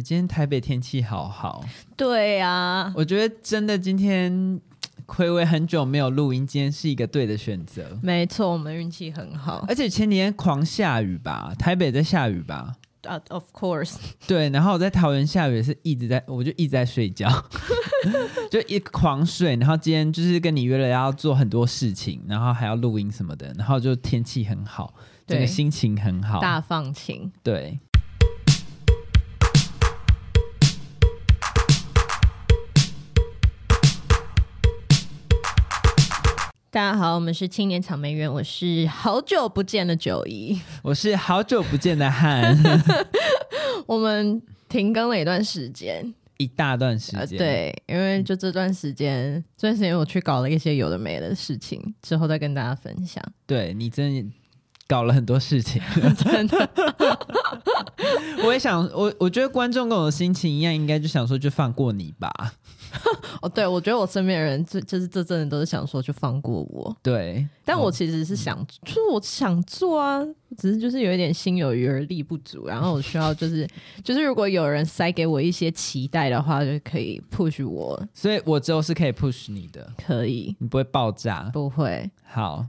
今天台北天气好好。对呀、啊，我觉得真的今天 睽违很久没有录音，今天是一个对的选择。没错，我们运气很好。而且前几天狂下雨吧，台北在下雨吧？啊、uh,，Of course。对，然后我在桃园下雨是一直在，我就一直在睡觉，就一狂睡。然后今天就是跟你约了要做很多事情，然后还要录音什么的，然后就天气很好，整个心情很好，大放晴。对。大家好，我们是青年草莓园，我是好久不见的九一，我是好久不见的汉。我们停更了一段时间，一大段时间、呃。对，因为就这段时间，这段时间我去搞了一些有的没的事情，之后再跟大家分享。对，你真的搞了很多事情，真的。我也想，我我觉得观众跟我的心情一样，应该就想说，就放过你吧。哦，对，我觉得我身边的人，就就是这真的都是想说就放过我。对，但我其实是想，嗯、就是我想做啊，只是就是有一点心有余而力不足，然后我需要就是就是如果有人塞给我一些期待的话，就可以 push 我。所以我之后是可以 push 你的，可以，你不会爆炸，不会。好，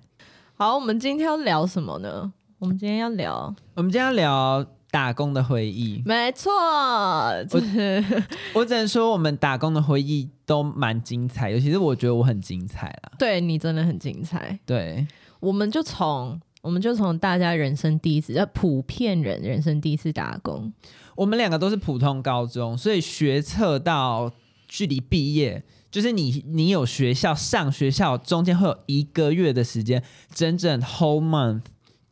好，我们今天要聊什么呢？我们今天要聊，我们今天要聊。打工的回忆，没错，我 我只能说我们打工的回忆都蛮精彩，尤其是我觉得我很精彩啦。对，你真的很精彩。对，我们就从我们就从大家人生第一次，要普遍人人生第一次打工。我们两个都是普通高中，所以学测到距离毕业，就是你你有学校上学校中间会有一个月的时间，整整 whole month。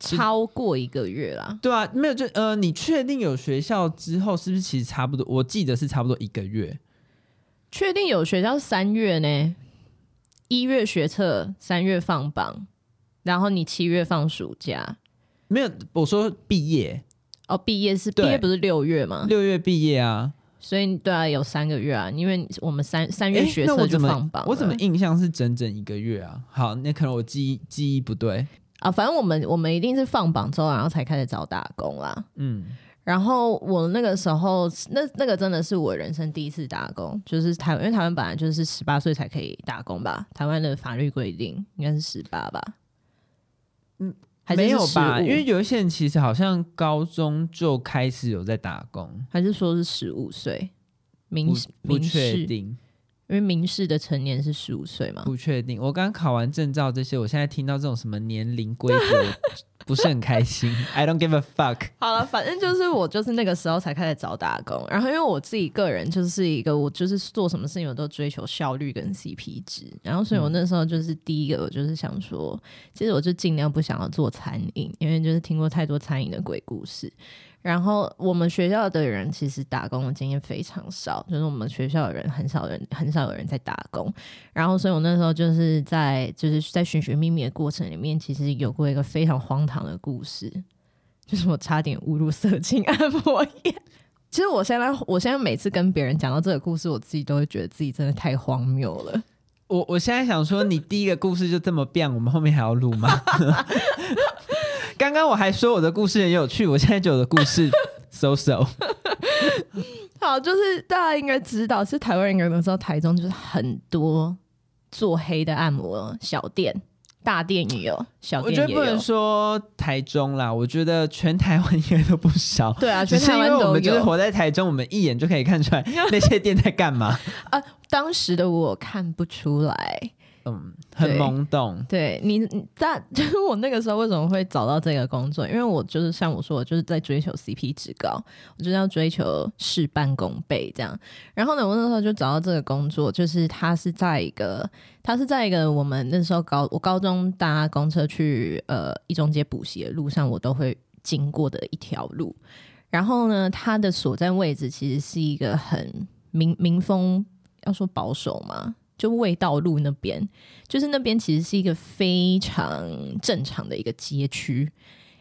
超过一个月啦，对啊，没有就呃，你确定有学校之后，是不是其实差不多？我记得是差不多一个月。确定有学校是三月呢？一月学测，三月放榜，然后你七月放暑假。没有，我说毕业哦，毕业是毕业不是六月吗？六月毕业啊，所以对啊，有三个月啊，因为我们三三月学测就放榜我，我怎么印象是整整一个月啊？好，那可能我记忆记忆不对。啊，反正我们我们一定是放榜之后，然后才开始找打工啦。嗯，然后我那个时候，那那个真的是我人生第一次打工，就是台湾，因为台湾本来就是十八岁才可以打工吧？台湾的法律规定应该是十八吧？嗯，还是没有吧？因为有一些人其实好像高中就开始有在打工，还是说是十五岁？明不确定。因为民事的成年是十五岁嘛？不确定。我刚考完证照这些，我现在听到这种什么年龄规则，不是很开心。I don't give a fuck。好了，反正就是我就是那个时候才开始找打工，然后因为我自己个人就是一个我就是做什么事情我都追求效率跟 CP 值，然后所以我那时候就是第一个我就是想说，其实我就尽量不想要做餐饮，因为就是听过太多餐饮的鬼故事。然后我们学校的人其实打工的经验非常少，就是我们学校的人很少人很少有人在打工。然后，所以我那时候就是在就是在寻寻觅觅的过程里面，其实有过一个非常荒唐的故事，就是我差点误入色情按摩业。其实我现在我现在每次跟别人讲到这个故事，我自己都会觉得自己真的太荒谬了。我我现在想说，你第一个故事就这么变，我们后面还要录吗？刚刚我还说我的故事很有趣，我现在就我的故事 so so。好，就是大家应该知道，是台湾人应该都知道，台中就是很多做黑的按摩小店，大店也有，小店也有。我觉得不能说台中啦，我觉得全台湾应该都不少。对啊，全台湾都们就是活在台中，我们一眼就可以看出来那些店在干嘛。啊，当时的我看不出来。嗯，很懵懂。对，你，你在 就是我那个时候为什么会找到这个工作？因为我就是像我说，我就是在追求 CP 值高，我就是要追求事半功倍这样。然后呢，我那时候就找到这个工作，就是它是在一个，它是在一个我们那时候高我高中搭公车去呃一中街补习的路上，我都会经过的一条路。然后呢，它的所在位置其实是一个很民民风，要说保守嘛。就卫道路那边，就是那边其实是一个非常正常的一个街区，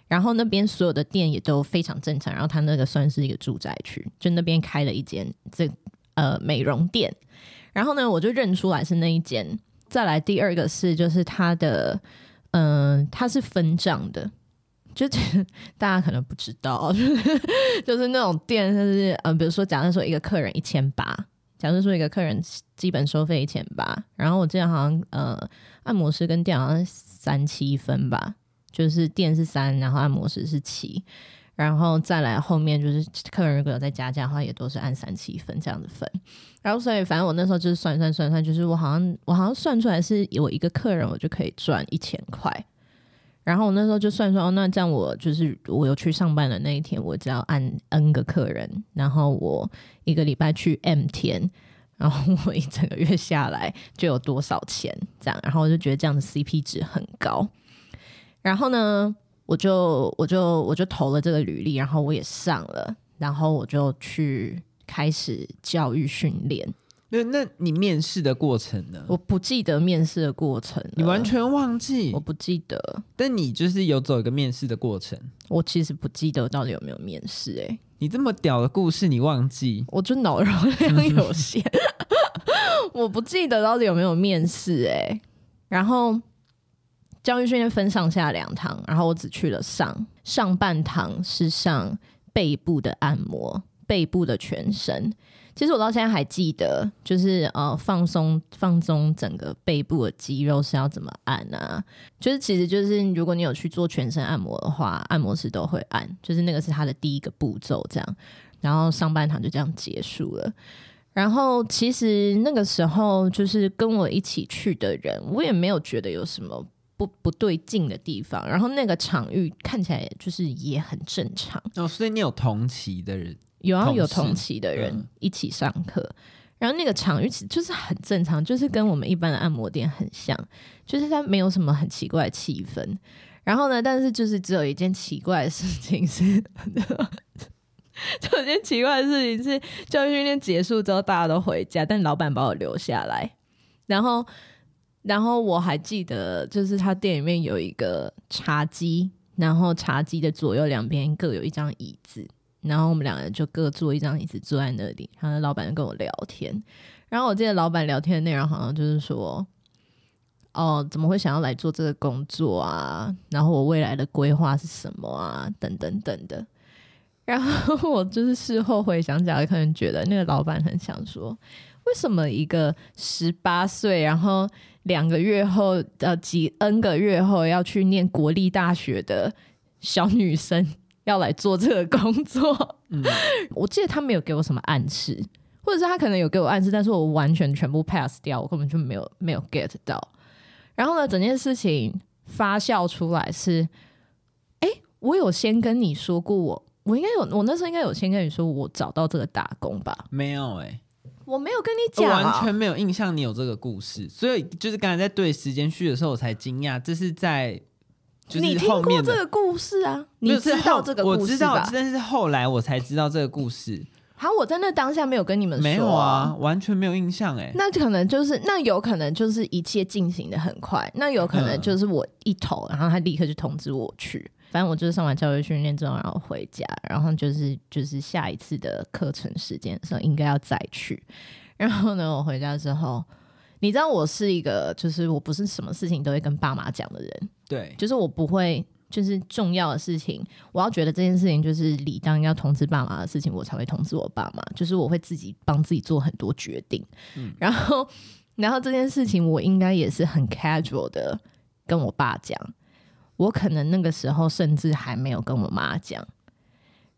然后那边所有的店也都非常正常，然后它那个算是一个住宅区，就那边开了一间这呃美容店，然后呢我就认出来是那一间。再来第二个是就是它的嗯、呃、它是分账的，就 大家可能不知道，就 是就是那种店，就是嗯，比如说，假设说一个客人一千八，假设说一个客人基本收费一千八，然后我记得好像呃，按摩师跟店好像三七分吧，就是店是三，然后按摩师是七，然后再来后面就是客人如果有再加价的话，也都是按三七分这样子分。然后所以反正我那时候就是算算算算，就是我好像我好像算出来是我一个客人我就可以赚一千块。然后我那时候就算说，哦，那这样我就是我有去上班的那一天，我只要按 N 个客人，然后我一个礼拜去 M 天，然后我一整个月下来就有多少钱这样，然后我就觉得这样的 CP 值很高。然后呢，我就我就我就投了这个履历，然后我也上了，然后我就去开始教育训练。那那你面试的过程呢？我不记得面试的过程，你完全忘记？我不记得。但你就是有走一个面试的过程。我其实不记得到底有没有面试。欸，哎，你这么屌的故事你忘记？我就脑容量有限，我不记得到底有没有面试。哎，然后教育训练分上下两堂，然后我只去了上上半堂是上背部的按摩，背部的全身。其实我到现在还记得，就是呃放松放松整个背部的肌肉是要怎么按啊？就是其实就是如果你有去做全身按摩的话，按摩师都会按，就是那个是他的第一个步骤这样。然后上半场就这样结束了。然后其实那个时候就是跟我一起去的人，我也没有觉得有什么不不对劲的地方。然后那个场域看起来就是也很正常。哦，所以你有同期的人。有啊，有同期的人一起上课，嗯，然后那个场域就是很正常，就是跟我们一般的按摩店很像，就是它没有什么很奇怪的气氛。然后呢，但是就是只有一件奇怪的事情是，就有一件奇怪的事情是，教育训练结束之后大家都回家，但老板把我留下来。然后，然后我还记得，就是他店里面有一个茶几，然后茶几的左右两边各有一张椅子。然后我们两个人就各坐一张椅子坐在那里，然后老板就跟我聊天。然后我记得老板聊天的内容好像就是说，哦，怎么会想要来做这个工作啊？然后我未来的规划是什么啊？等等等的。然后我就是事后回想起来，可能觉得那个老板很想说，为什么一个十八岁，然后两个月后呃几 N 个月后要去念国立大学的小女生，要来做这个工作，嗯，我记得他没有给我什么暗示，或者是他可能有给我暗示，但是我完全全部 pass 掉，我根本就没有没有 get 到。然后呢，整件事情发酵出来是，哎，我有先跟你说过我，我应该有，我那时候应该有先跟你说我找到这个打工吧？没有哎、欸，我没有跟你讲，完全没有印象你有这个故事，所以就是刚才在对时间序的时候，我才惊讶，这是在。就是、你听过这个故事啊？你知道这个故事吧？我知道，但是后来我才知道这个故事。好，我在那当下没有跟你们说，没有啊，完全没有印象哎、欸。那可能就是，那有可能就是一切进行的很快，那有可能就是我一投，然后他立刻就通知我去。反正我就是上完教育训练之后，然后回家，然后就是就是下一次的课程时间的时候应该要再去。然后呢，我回家之后。你知道我是一个，就是我不是什么事情都会跟爸妈讲的人，对，就是我不会，就是重要的事情，我要觉得这件事情就是理当要通知爸妈的事情，我才会通知我爸妈，就是我会自己帮自己做很多决定，嗯，然后，然后这件事情我应该也是很 casual 的跟我爸讲，我可能那个时候甚至还没有跟我妈讲，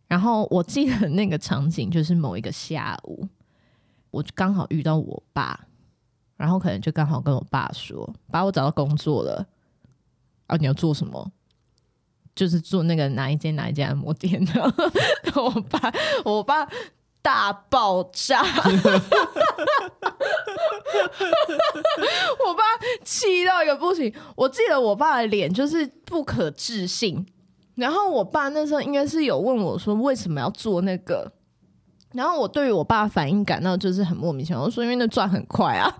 然后我记得那个场景就是某一个下午，我刚好遇到我爸。然后可能就刚好跟我爸说，把，我找到工作了。啊，你要做什么？就是做那个哪一间哪一间按摩店的。我爸，我爸大爆炸，我爸气到一个不行。我记得我爸的脸就是不可置信。然后我爸那时候应该是有问我说，为什么要做那个？然后我对于我爸反应感到就是很莫名其妙，我说因为那赚很快啊。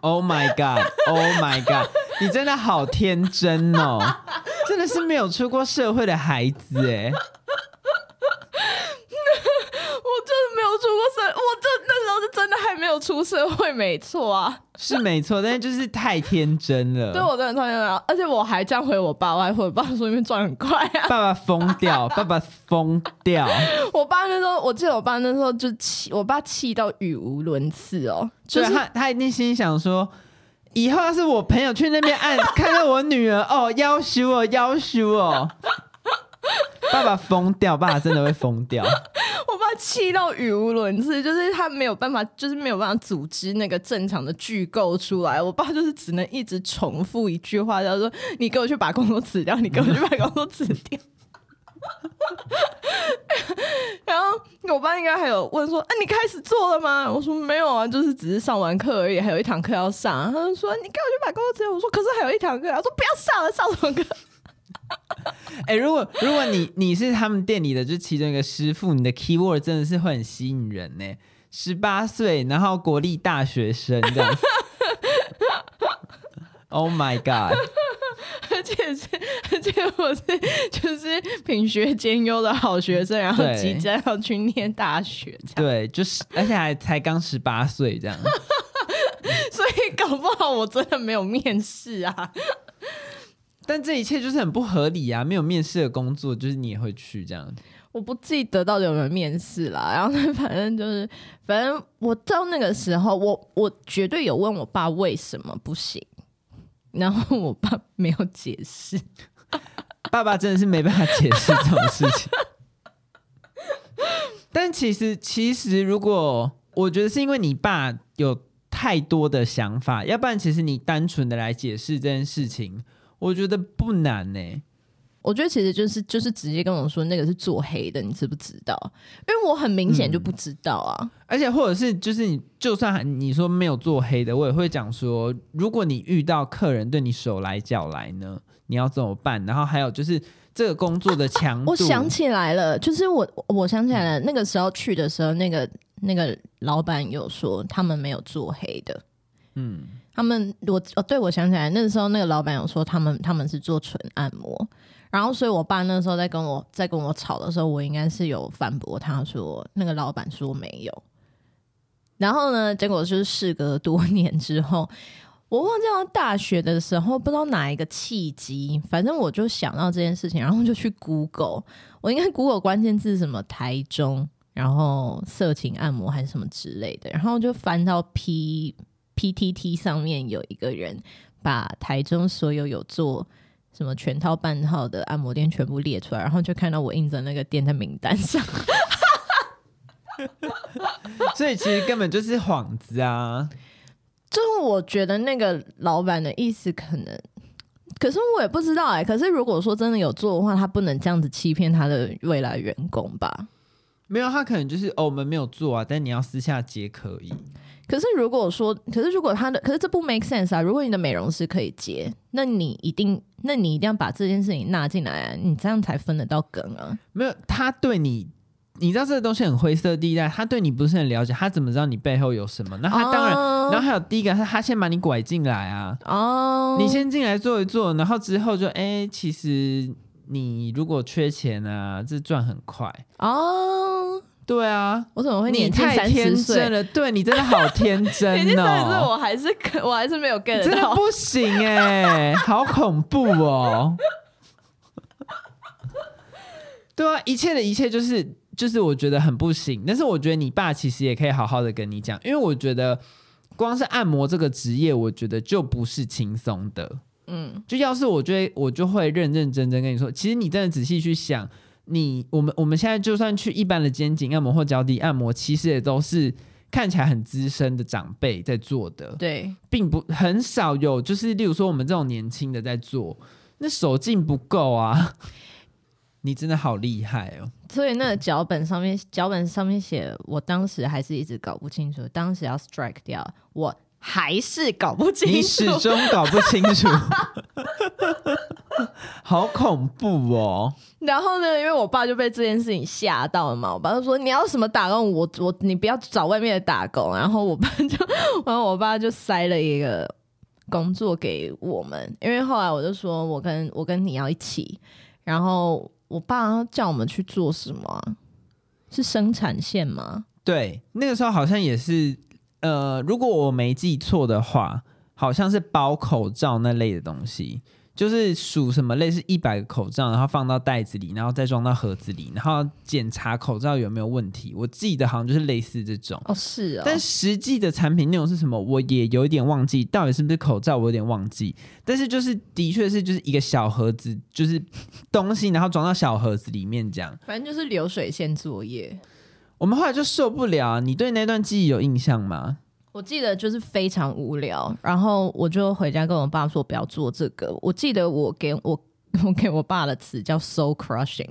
Oh my god! Oh my god! 你真的好天真哦，真的是没有出过社会的孩子哎。我真的没有出过社，我这那时候是真的还没有出出社会没错啊，是没错，但是就是太天真了。对我真的太天真了，而且我还这样回我爸，我还回我爸说因为赚很快啊。爸爸疯掉，爸爸疯掉。我爸那时候，我记得我爸那时候就气，我爸气到语无伦次哦。就是他，他一定心想说，以后要是我朋友去那边按，看到我女儿哦，要羞哦，要羞哦。爸爸疯掉，爸爸真的会疯掉。我爸气到语无伦次，就是他没有办法，就是没有办法组织那个正常的句构出来。我爸就是只能一直重复一句话，叫做“你给我去把工作辞掉，你给我去把工作辞掉。” 然后我爸应该还有问说：“哎、你开始做了吗？”我说：“没有啊，就是只是上完课而已，还有一堂课要上。”他就说：“你给我去买工作辞掉。”我说：“可是还有一堂课。”他说：“不要上了，上什么课？”哎、如果如果你你是他们店里的就其中一个师傅，你的 keyword 真的是会很吸引人呢。十八岁，然后国立大学生这样。Oh my god！而且是而且我是就是品学兼优的好学生，然后即将要去念大学。对，就是而且还才刚十八岁这样。所以搞不好我真的没有面试啊。但这一切就是很不合理啊！没有面试的工作，就是你也会去这样。我不记得到底有没有面试啦，然后呢，反正就是，反正我到那个时候，我我绝对有问我爸为什么不行，然后我爸没有解释。爸爸真的是没办法解释这种事情。但其实，其实如果我觉得是因为你爸有太多的想法，要不然其实你单纯的来解释这件事情。我觉得不难呢、我觉得其实就是就是直接跟我说那个是做黑的，你知不知道？因为我很明显就不知道啊、嗯。而且或者是就是你就算你说没有做黑的，我也会讲说，如果你遇到客人对你手来脚来呢，你要怎么办？然后还有就是这个工作的强度、啊啊，我想起来了，就是我我想起来了，那个时候去的时候，那个那个老板有说他们没有做黑的，嗯。他们我哦，对，我想起来，那个时候那个老板有说他们他们是做纯按摩，然后所以我爸那时候在跟我在跟我吵的时候，我应该是有反驳他说那个老板说没有，然后呢，结果就是事隔多年之后，我忘记到大学的时候不知道哪一个契机，反正我就想到这件事情，然后就去 Google，我应该 Google 关键字什么台中，然后色情按摩还是什么之类的，然后就翻到 P。PTT 上面有一个人把台中所有有做什么全套半套的按摩店全部列出来，然后就看到我印着那个店的名单上，所以其实根本就是幌子啊！就是我觉得那个老板的意思可能，可是我也不知道哎、欸。可是如果说真的有做的话，他不能这样子欺骗他的未来员工吧？没有，他可能就是哦，我们没有做啊，但你要私下接可以。可是如果说，可是如果他的，可是这不 make sense 啊！如果你的美容师可以接，那你一定，那你一定要把这件事情纳进来啊！你这样才分得到梗啊！没有，他对你，你知道这个东西很灰色地带，他对你不是很了解，他怎么知道你背后有什么？那他当然，oh. 然后还有第一个，他他先把你拐进来啊！哦，oh. 你先进来坐一坐，然后之后就哎，其实你如果缺钱啊，这赚很快哦。Oh. 对啊，我怎么会你太天真了？对你真的好天真 哦！我还是我还是没有 get 到，真的不行哎、欸，好恐怖哦！对啊，一切的一切就是就是我觉得很不行。但是我觉得你爸其实也可以好好的跟你讲，因为我觉得光是按摩这个职业，我觉得就不是轻松的。嗯，就要是我觉得我就会认认真真跟你说，其实你真的仔细去想。你我们我们现在就算去一般的肩颈按摩或脚底按摩，其实也都是看起来很资深的长辈在做的，对，并不很少有就是例如说我们这种年轻的在做，那手劲不够啊！你真的好厉害哦！所以那个脚本上面脚本上面写，我当时还是一直搞不清楚，当时要 strike 掉我。还是搞不清楚，你始终搞不清楚，好恐怖哦！然后呢，因为我爸就被这件事情吓到了嘛，我爸就说：“你要什么打工？我我你不要找外面的打工。”然后我爸就，然后我爸就塞了一个工作给我们，因为后来我就说我跟我跟你要一起，然后我爸叫我们去做什么？是生产线吗？对，那个时候好像也是。呃，如果我没记错的话，好像是包口罩那类的东西。就是数什么类似一百个口罩，然后放到袋子里，然后再装到盒子里，然后检查口罩有没有问题。我记得好像就是类似这种哦，是哦。但实际的产品内容是什么，我也有一点忘记，到底是不是口罩，我有点忘记。但是就是的确是就是一个小盒子，就是东西，然后装到小盒子里面这样。反正就是流水线作业。我们后来就受不了。你对那段记忆有印象吗？我记得就是非常无聊，然后我就回家跟我爸说不要做这个。我记得我给我我给我爸的词叫 “soul crushing”，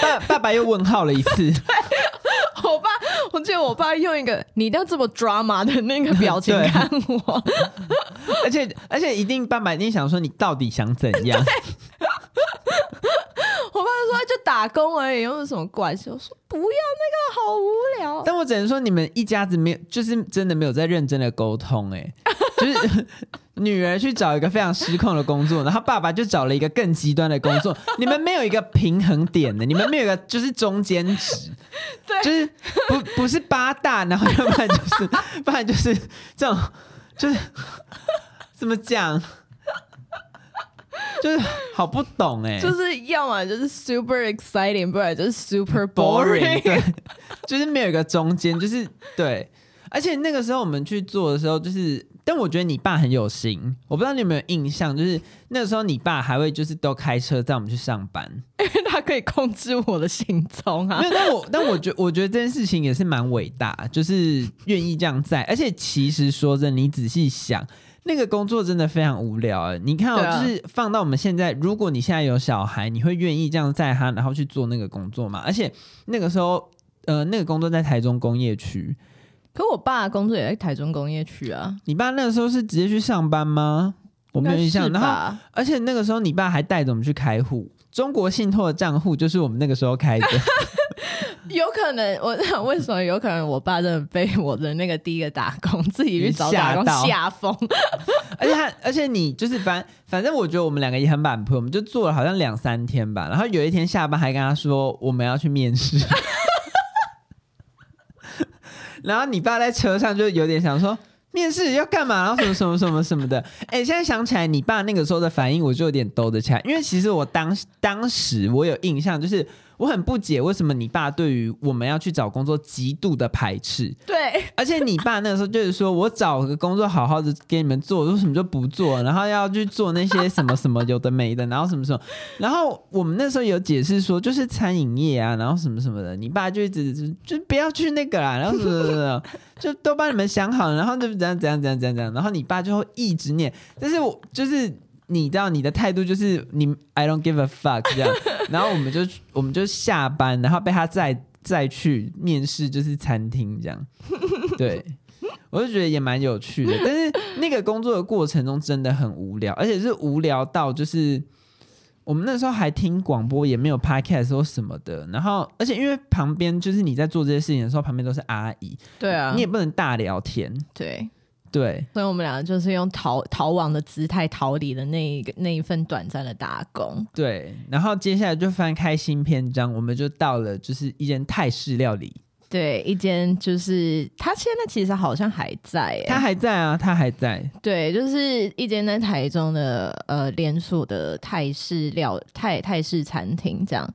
爸爸爸又问号了一次。我爸，我记得我爸用一个你一定要这么 drama 的那个表情看我，而且而且一定爸爸一定想说你到底想怎样。就打工而已，又有什么关系？我说不要，那个好无聊。但我只能说你们一家子没有，就是真的没有在认真的沟通。哎，就是女儿去找一个非常失控的工作，然后爸爸就找了一个更极端的工作。你们没有一个平衡点的，你们没有一个就是中间值，对，就是不不是八大，然后要不然就是，不然就是这种，就是怎么讲？就是好不懂哎、欸，就是要么就是 super exciting，不然就是 super boring，对，就是没有一个中间，就是对。而且那个时候我们去做的时候，就是，但我觉得你爸很有心，我不知道你有没有印象，就是那个时候你爸还会就是都开车带我们去上班，因 为他可以控制我的行踪啊。没有，但我但我觉我觉得这件事情也是蛮伟大，就是愿意这样在。而且其实说真的，你仔细想。那个工作真的非常无聊哎！你看哦，啊、就是放到我们现在，如果你现在有小孩，你会愿意这样载他，然后去做那个工作吗？而且那个时候，呃，那个工作在台中工业区，可我爸的工作也在台中工业区啊。你爸那个时候是直接去上班吗？我没有印象。然后，而且那个时候你爸还带着我们去开户，中国信托的账户就是我们那个时候开的。有可能，我想为什么有可能我爸真的被我的那个第一个打工自己去找打工吓疯，而且他，而且你就是反反正我觉得我们两个也很满铺，我们就做了好像两三天吧，然后有一天下班还跟他说我们要去面试，然后你爸在车上就有点想说面试要干嘛，然后什么什么什么什么的，哎，现在想起来你爸那个时候的反应，我就有点兜得起来，因为其实我当当时我有印象就是。我很不解，为什么你爸对于我们要去找工作极度的排斥？对，而且你爸那个时候就是说，我找个工作好好的给你们做，为什么就不做？然后要去做那些什么什么有的没的，然后什么什么？然后我们那时候有解释说，就是餐饮业啊，然后什么什么的。你爸就一直就就不要去那个啦，然后什么什么，就都帮你们想好了，然后就怎样怎样怎样怎样怎样。然后你爸就会一直念，但是我就是。你知道你的态度就是你 I don't give a fuck 这样，然后我们就我们就下班，然后被他再再去面试，就是餐厅这样。对，我就觉得也蛮有趣的，但是那个工作的过程中真的很无聊，而且是无聊到就是我们那时候还听广播，也没有 podcast 或什么的。然后，而且因为旁边就是你在做这些事情的时候，旁边都是阿姨，对啊，你也不能大聊天，对。对，所以我们两个就是用逃逃亡的姿态逃离了那一个那一份短暂的打工。对，然后接下来就翻开新篇章，我们就到了就是一间泰式料理。对，一间就是他现在其实好像还在，他还在啊，他还在。对，就是一间在台中的呃连锁的泰式料泰泰式餐厅这样。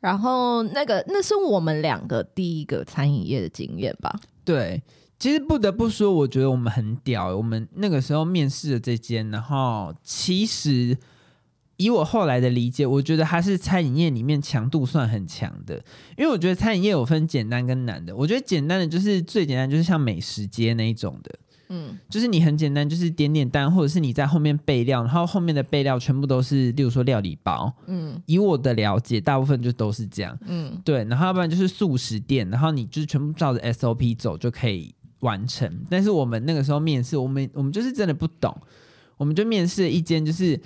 然后那个那是我们两个第一个餐饮业的经验吧？对。其实不得不说，我觉得我们很屌。我们那个时候面试的这间，然后其实以我后来的理解，我觉得它是餐饮业里面强度算很强的。因为我觉得餐饮业有分简单跟难的。我觉得简单的就是最简单，就是像美食街那一种的，嗯，就是你很简单，就是点点单，或者是你在后面备料，然后后面的备料全部都是，例如说料理包，嗯，以我的了解，大部分就都是这样，嗯，对。然后要不然就是素食店，然后你就是全部照着 SOP 走就可以。完成，但是我们那个时候面试，我们我们就是真的不懂，我们就面试了一间，就是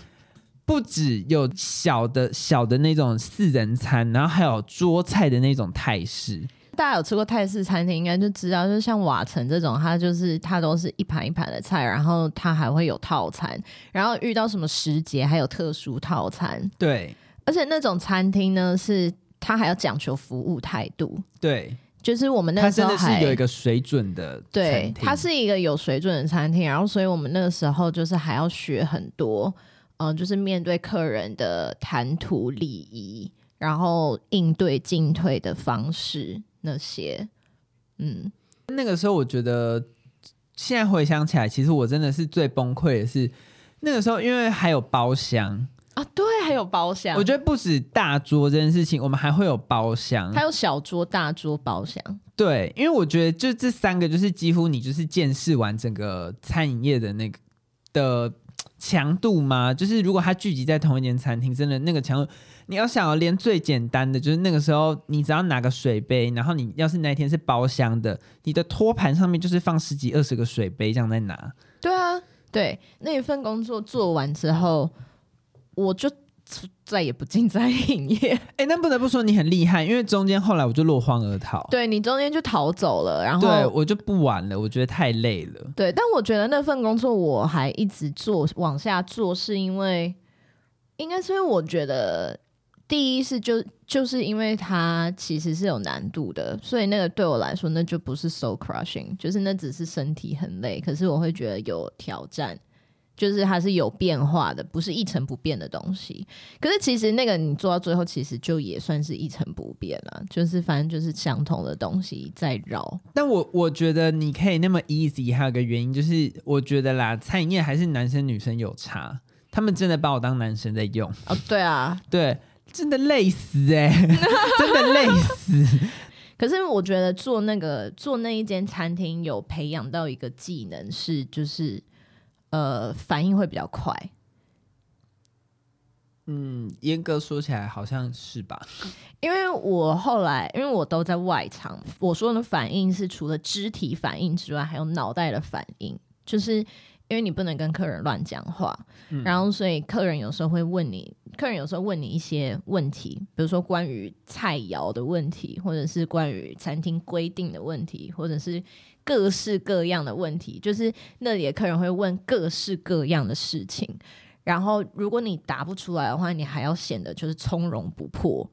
不只有小的小的那种四人餐，然后还有桌菜的那种泰式。大家有吃过泰式餐厅，应该就知道，就像瓦城这种，它就是它都是一盘一盘的菜，然后它还会有套餐，然后遇到什么时节还有特殊套餐。对，而且那种餐厅呢，是它还要讲求服务态度。对。就是我们那个时候还有一个水准的，对，它是一个有水准的餐厅。然后，所以我们那个时候就是还要学很多，嗯、呃，就是面对客人的谈吐礼仪，然后应对进退的方式那些。嗯，那个时候我觉得，现在回想起来，其实我真的是最崩溃的是那个时候，因为还有包厢。啊，对，还有包厢。我觉得不止大桌这件事情，我们还会有包厢，还有小桌、大桌、包厢。对，因为我觉得就这三个，就是几乎你就是见识完整个餐饮业的那个的强度嘛。就是如果它聚集在同一间餐厅，真的那个强度，你要想要，连最简单的，就是那个时候你只要拿个水杯，然后你要是那天是包厢的，你的托盘上面就是放十几二十个水杯这样在拿。对啊，对，那一份工作做完之后。我就再也不进餐饮业。哎、欸，那不得不说你很厉害，因为中间后来我就落荒而逃。对，你中间就逃走了，然后对我就不玩了，我觉得太累了。对，但我觉得那份工作我还一直做往下做，是因为应该是因为我觉得第一是就就是因为它其实是有难度的，所以那个对我来说那就不是 soul crushing，就是那只是身体很累，可是我会觉得有挑战。就是它是有变化的，不是一成不变的东西。可是其实那个你做到最后，其实就也算是一成不变了。就是反正就是相同的东西在绕。但我我觉得你可以那么 easy，还有个原因就是，我觉得啦，餐饮业还是男生女生有差。他们真的把我当男生在用。哦，对啊，对，真的累死哎、欸，真的累死。可是我觉得做那个做那一间餐厅，有培养到一个技能是就是。呃，反应会比较快。嗯，严格说起来好像是吧。因为我后来，因为我都在外场，我说的反应是除了肢体反应之外，还有脑袋的反应。就是因为你不能跟客人乱讲话，嗯，然后所以客人有时候会问你，客人有时候问你一些问题，比如说关于菜肴的问题，或者是关于餐厅规定的问题，或者是。各式各样的问题，就是那里的客人会问各式各样的事情，然后如果你答不出来的话，你还要显得就是从容不迫。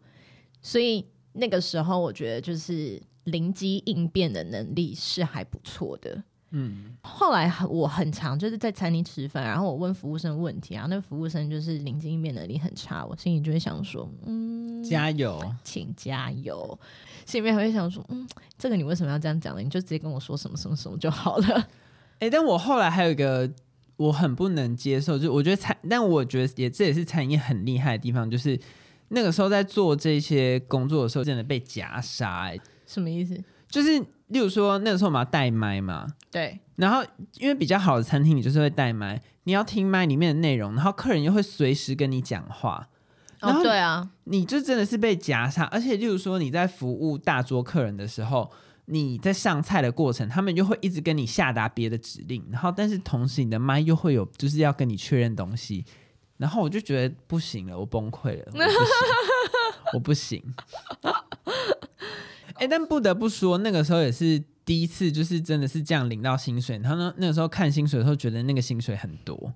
所以那个时候，我觉得就是灵机应变的能力是还不错的。嗯，后来我很常就是在餐厅吃饭，然后我问服务生问题啊，那服务生就是灵机应变能力很差，我心里就会想说，嗯，加油，请加油。心里面还会想说，嗯，这个你为什么要这样讲呢？你就直接跟我说什么什么什么就好了。哎、欸，但我后来还有一个我很不能接受，就我觉得餐，但我觉得也这也是餐饮很厉害的地方，就是那个时候在做这些工作的时候，真的被夹杀。哎，什么意思？就是例如说那个时候我们要带麦嘛，对。然后因为比较好的餐厅，你就是会带麦，你要听麦里面的内容，然后客人又会随时跟你讲话。然后对啊，你就真的是被夹杀，而且例如说你在服务大桌客人的时候，你在上菜的过程，他们就会一直跟你下达别的指令，然后但是同时你的麦又会有就是要跟你确认东西，然后我就觉得不行了，我崩溃了，我不行，我不行。哎、欸，但不得不说，那个时候也是第一次，就是真的是这样领到薪水，然后呢，那个时候看薪水的时候，觉得那个薪水很多。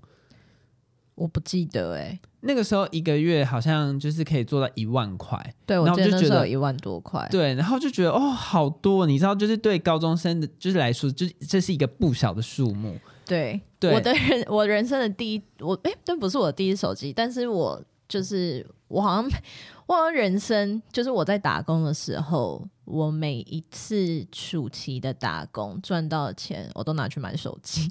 我不记得哎、欸，那个时候一个月好像就是可以做到一万块，对，然后就觉得有一万多块，对，然后就觉得哦，好多，你知道，就是对高中生的，就是来说，就这是一个不小的数目。对，对，我的人，我人生的第一，我哎，这不是我的第一手机，但是我就是我好像，我好像人生就是我在打工的时候，我每一次暑期的打工赚到的钱，我都拿去买手机。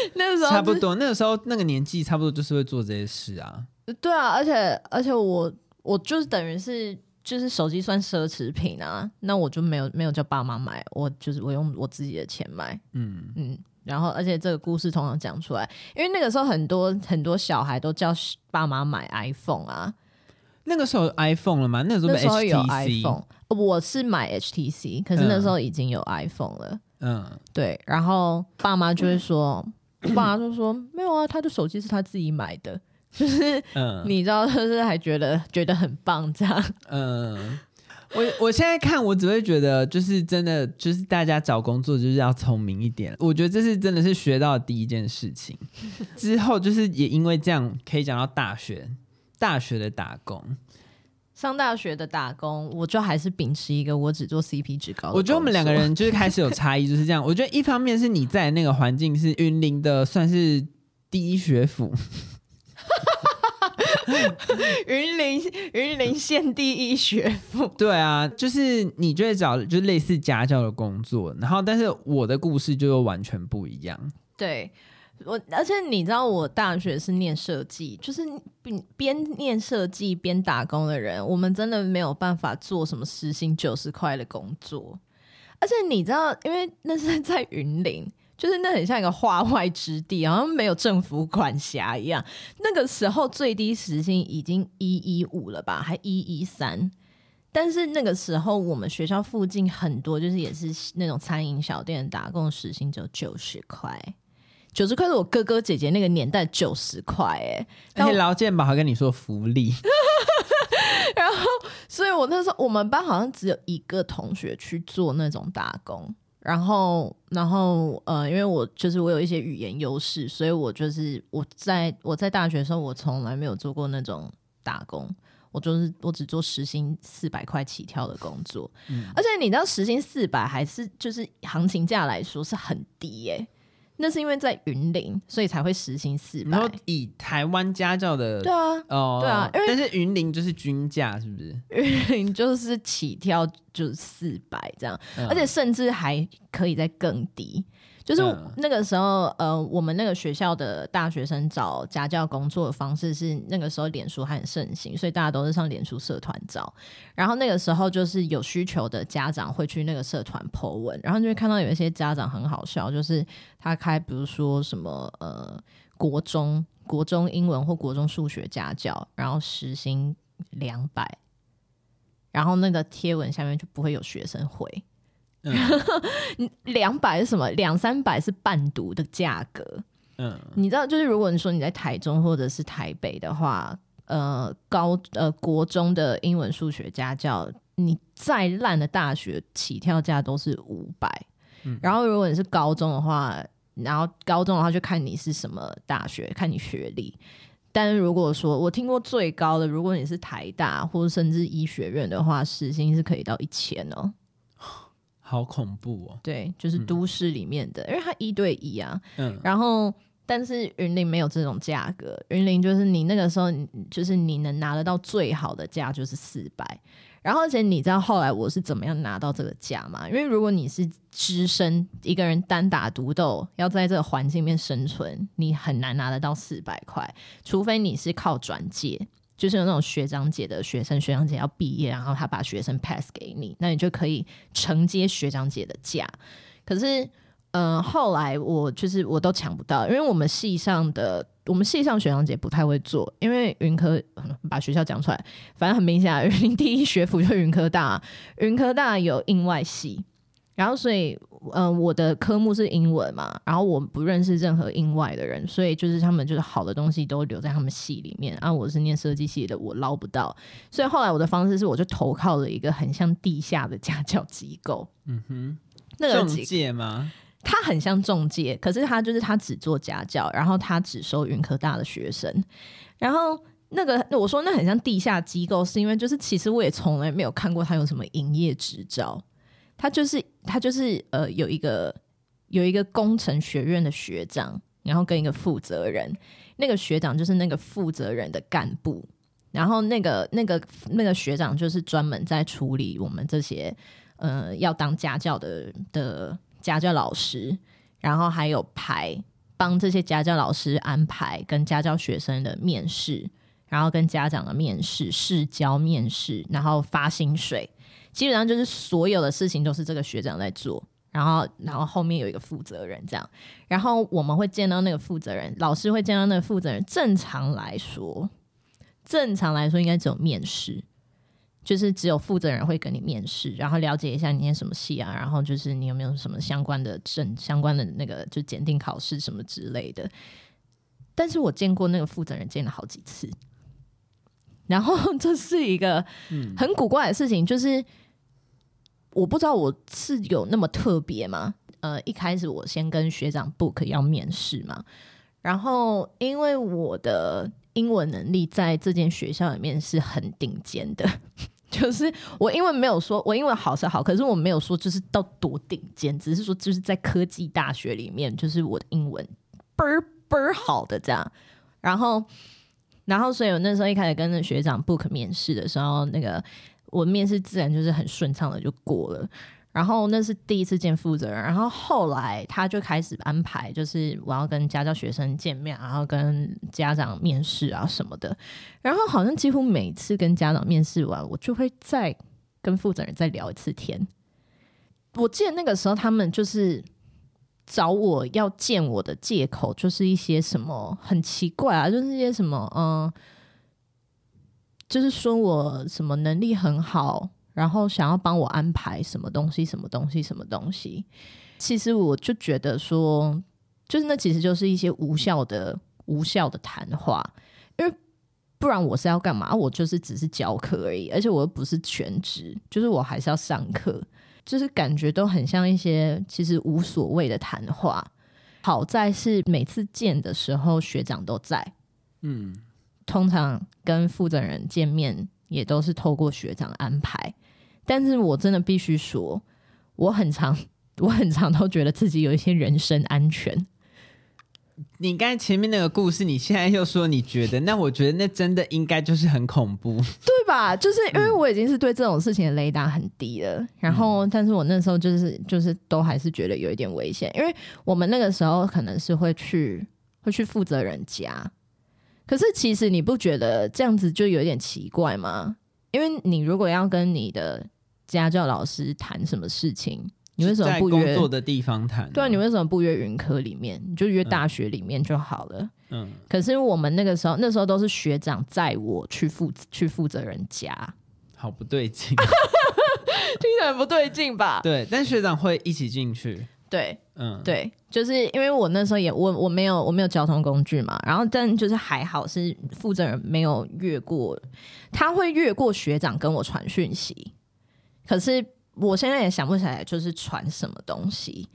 那个时候差不多，那个时候那个年纪差不多就是会做这些事啊。对啊，而且而且我我就是等于是就是手机算奢侈品啊，那我就没有没有叫爸妈买，我就是我用我自己的钱买。嗯嗯，然后而且这个故事通常讲出来，因为那个时候很多很多小孩都叫爸妈买 iPhone 啊。那个时候 iPhone 了吗？那个时候，那时候有 iPhone，我是买 HTC，可是那时候已经有 iPhone 了。嗯嗯，对，然后爸妈就会说，嗯、爸就说没有啊，他的手机是他自己买的，就是，嗯，你知道，就是还觉得觉得很棒这样。嗯，我我现在看，我只会觉得，就是真的，就是大家找工作就是要聪明一点。我觉得这是真的是学到的第一件事情。之后就是也因为这样，可以讲到大学，大学的打工。上大学的打工，我就还是秉持一个我只做 CP 值高的。我觉得我们两个人就是开始有差异，就是这样。我觉得一方面是你在那个环境是云林的，算是第一学府。云林云林县第一学府，对啊，就是你就会找就是类似家教的工作，然后但是我的故事就又完全不一样。对我，而且你知道我大学是念设计，就是边边念设计边打工的人，我们真的没有办法做什么时薪九十块的工作。而且你知道，因为那是在云林。就是那很像一个化外之地，好像没有政府管辖一样。那个时候最低时薪已经一一五了吧，还一一三。但是那个时候我们学校附近很多就是也是那种餐饮小店打工，时薪只有九十块。九十块是我哥哥姐姐那个年代九十块哎。而且劳健保还跟你说福利。然后，所以我那时候我们班好像只有一个同学去做那种打工。然后，然后，呃，因为我就是我有一些语言优势，所以我就是我在我在大学的时候，我从来没有做过那种打工，我就是我只做时薪四百块起跳的工作，嗯，而且你知道时薪四百还是就是行情价来说是很低耶。那是因为在云林，所以才会实行四百。然后以台湾家教的，对啊，哦，对啊，因为但是云林就是均价，是不是？云林就是起跳就是四百这样，嗯，而且甚至还可以再更低。就是那个时候，嗯、呃，我们那个学校的大学生找家教工作的方式是，那个时候脸书还很盛行，所以大家都是上脸书社团找。然后那个时候就是有需求的家长会去那个社团 po 文，然后就会看到有一些家长很好笑，就是他开，比如说什么呃国中国中英文或国中数学家教，然后时薪两百，然后那个贴文下面就不会有学生回。嗯，两百是什么？两三百是半读的价格。嗯，你知道，就是如果你说你在台中或者是台北的话，呃，高呃国中的英文数学家教，你再烂的大学起跳价都是五百。嗯，然后如果你是高中的话，然后高中的话就看你是什么大学，看你学历。但是如果说我听过最高的，如果你是台大或者甚至医学院的话，时薪是可以到一千哦。好恐怖哦！对，就是都市里面的，嗯、因为它一对一啊。嗯。然后，但是云林没有这种价格，云林就是你那个时候，就是你能拿得到最好的价就是四百。然后，而且你知道后来我是怎么样拿到这个价吗？因为如果你是只身一个人单打独斗，要在这个环境里面生存，你很难拿得到四百块，除非你是靠转介。就是有那种学长姐的学生，学长姐要毕业，然后他把学生 pass 给你，那你就可以承接学长姐的假。可是，呃，后来我就是我都抢不到，因为我们系上的我们系上学长姐不太会做，因为云科把学校讲出来，反正很明显啊，云林第一学府就是云科大，云科大有英外系。然后，所以，呃，我的科目是英文嘛，然后我不认识任何英外的人，所以就是他们就是好的东西都留在他们系里面。然后我是念设计系的，我捞不到，所以后来我的方式是，我就投靠了一个很像地下的家教机构。嗯哼，那个中介吗？他很像中介，可是他就是他只做家教，然后他只收云科大的学生。然后那个我说那很像地下机构，是因为就是其实我也从来没有看过他有什么营业执照。他就是他就是呃有一个有一个工程学院的学长，然后跟一个负责人，那个学长就是那个负责人的干部，然后那个那个那个学长就是专门在处理我们这些呃要当家教的的家教老师，然后还有排帮这些家教老师安排跟家教学生的面试，然后跟家长的面试、试教面试，然后发薪水。基本上就是所有的事情都是这个学长在做，然后然后后面有一个负责人这样，然后我们会见到那个负责人，老师会见到那个负责人。正常来说，正常来说应该只有面试，就是只有负责人会跟你面试，然后了解一下你念什么系啊，然后就是你有没有什么相关的证、相关的那个就检定考试什么之类的。但是我见过那个负责人见了好几次。然后 这是一个很古怪的事情，就是我不知道我是有那么特别吗？呃，一开始我先跟学长 book 要面试嘛，然后因为我的英文能力在这间学校里面是很顶尖的。就是我英文没有说，我英文好是好，可是我没有说就是到多顶尖，只是说就是在科技大学里面，就是我的英文倍儿倍儿好的这样。然后，然后，所以我那时候一开始跟那学长 book 面试的时候，那个我面试自然就是很顺畅的就过了。然后那是第一次见负责人，然后后来他就开始安排，就是我要跟家教学生见面，然后跟家长面试啊什么的。然后好像几乎每次跟家长面试完，我就会再跟负责人再聊一次天。我记得那个时候他们就是找我要见我的借口，就是一些什么很奇怪啊，就是一些什么嗯，就是说我什么能力很好。然后想要帮我安排什么东西，什么东西，什么东西。其实我就觉得说，就是那其实就是一些无效的、无效的谈话，因为不然我是要干嘛？我就是只是教课而已，而且我又不是全职，就是我还是要上课，就是感觉都很像一些其实无所谓的谈话。好在是每次见的时候学长都在，嗯，通常跟负责人见面也都是透过学长安排。但是我真的必须说，我很常，我很常都觉得自己有一些人身安全。你刚才前面那个故事，你现在又说你觉得，那我觉得那真的应该就是很恐怖，对吧？就是因为我已经是对这种事情的雷达很低了，嗯、然后，但是我那时候就是就是都还是觉得有一点危险，因为我们那个时候可能是会去会去负责人家，可是其实你不觉得这样子就有点奇怪吗？因为你如果要跟你的家教老师谈什么事情？你为什么不约工作的地方谈？对啊，你为什么不约云科里面？你就约大学里面就好了。嗯。可是我们那个时候，那时候都是学长载我去负去负责人家，好不对劲，听起来不对劲吧？对，但学长会一起进去。对，嗯，对，就是因为我那时候也我我没有我没有交通工具嘛，然后但就是还好是负责人没有越过，他会越过学长跟我传讯息。可是我现在也想不起来，就是传什么东西。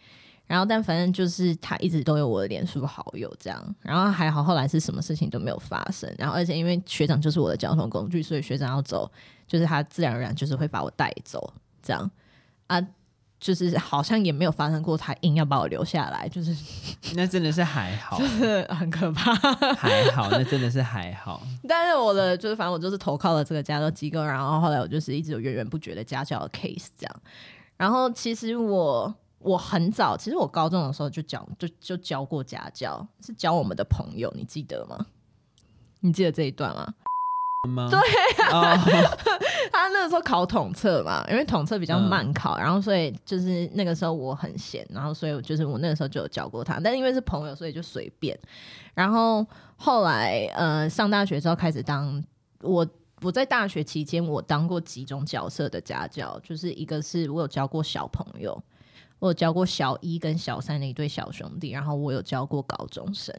然后，但反正就是他一直都有我的脸书好友这样。然后还好，后来是什么事情都没有发生。然后，而且因为学长就是我的交通工具，所以学长要走，就是他自然而然就是会把我带走这样啊。就是好像也没有发生过，他硬要把我留下来，就是 那真的是还好，就是很可怕。还好，那真的是还好。但是我的就是，反正我就是投靠了这个家教机构，然后后来我就是一直有源源不绝的家教的 case 这样。然后其实我我很早，其实我高中的时候就教就就教过家教，是教我们的朋友，你记得吗？你记得这一段吗？吗？对、啊，哦、他那个时候考统测嘛，因为统测比较慢考，嗯、然后所以就是那个时候我很闲，然后所以就是我那个时候就有教过他，但因为是朋友，所以就随便。然后后来呃上大学之后开始当我我在大学期间我当过几种角色的家教，就是一个是我有教过小朋友，我有教过小一跟小三的一对小兄弟，然后我有教过高中生。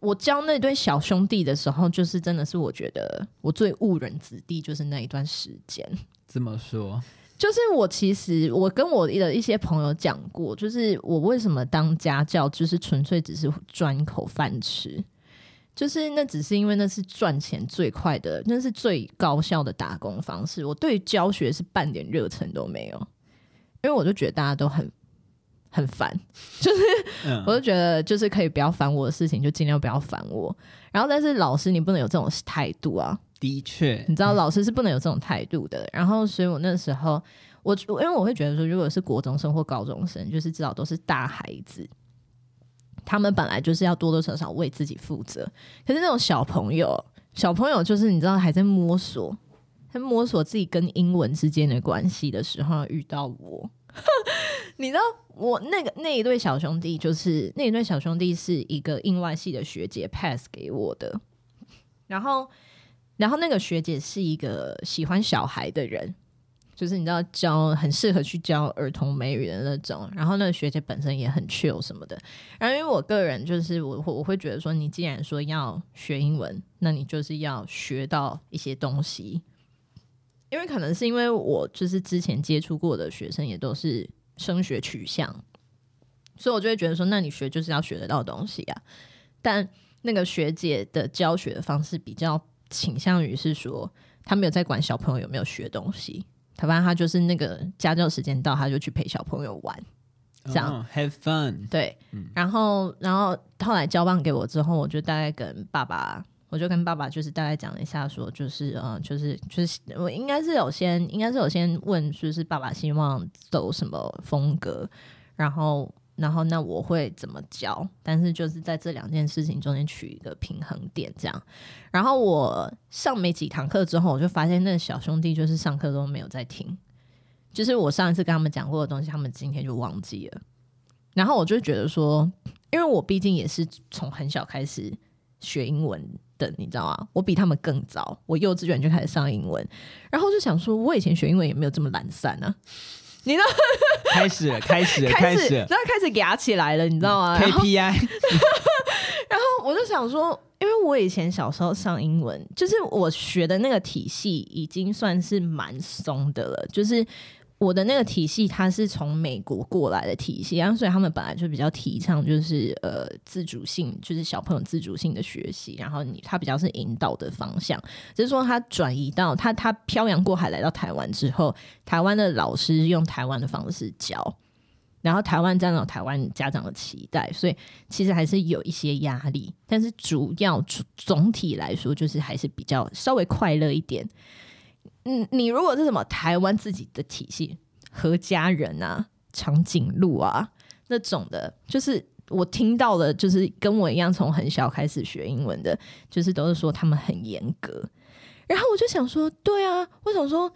我教那对小兄弟的时候，就是真的是我觉得我最误人子弟，就是那一段时间。怎么说？就是我其实我跟我的一些朋友讲过，就是我为什么当家教，就是纯粹只是赚一口饭吃，就是那只是因为那是赚钱最快的，那是最高效的打工方式。我对教学是半点热忱都没有，因为我就觉得大家都很。很烦，就是，我就觉得就是可以不要烦我的事情，就尽量不要烦我。然后，但是老师你不能有这种态度啊。的确，你知道老师是不能有这种态度的。然后，所以我那时候，我因为我会觉得说，如果是国中生或高中生，就是至少都是大孩子，他们本来就是要多多少少为自己负责。可是那种小朋友，小朋友就是你知道还在摸索，在摸索自己跟英文之间的关系的时候，遇到我。你知道我那个那一对小兄弟，就是那一对小兄弟是一个印外系的学姐 pass 给我的，然后，然后那个学姐是一个喜欢小孩的人，就是你知道教很适合去教儿童美语的那种，然后那个学姐本身也很 chill 什么的，然后因为我个人就是我我会觉得说，你既然说要学英文，那你就是要学到一些东西，因为可能是因为我就是之前接触过的学生也都是。升学取向，所以我就会觉得说，那你学就是要学得到东西啊。但那个学姐的教学的方式比较倾向于是说，她没有在管小朋友有没有学东西，她反正她就是那个家教时间到，她就去陪小朋友玩，这样、oh, have fun。对，嗯、然后然后后来交棒给我之后，我就大概跟爸爸。我就跟爸爸就是大概讲了一下，说就是呃，就是就是我应该是有先，应该是有先问，就是爸爸希望走什么风格，然后然后那我会怎么教，但是就是在这两件事情中间取一个平衡点这样。然后我上没几堂课之后，我就发现那小兄弟就是上课都没有在听，就是我上一次跟他们讲过的东西，他们今天就忘记了。然后我就觉得说，因为我毕竟也是从很小开始学英文的。你知道吗？我比他们更早，我幼稚园就开始上英文，然后就想说，我以前学英文也没有这么懒散啊。你知道，开始了，开始了，开始，然后开始压起来了，你知道吗？KPI。然后我就想说，因为我以前小时候上英文，就是我学的那个体系已经算是蛮松的了，就是。我的那个体系，它是从美国过来的体系，然后所以他们本来就比较提倡，就是呃自主性，就是小朋友自主性的学习，然后你他比较是引导的方向，只是说他转移到他他漂洋过海来到台湾之后，台湾的老师用台湾的方式教，然后台湾占到台湾家长的期待，所以其实还是有一些压力，但是主要总体来说，就是还是比较稍微快乐一点。嗯，你如果是什么台湾自己的体系，何家人啊、长颈鹿啊那种的，就是我听到的，就是跟我一样从很小开始学英文的，就是都是说他们很严格。然后我就想说，对啊，我想说，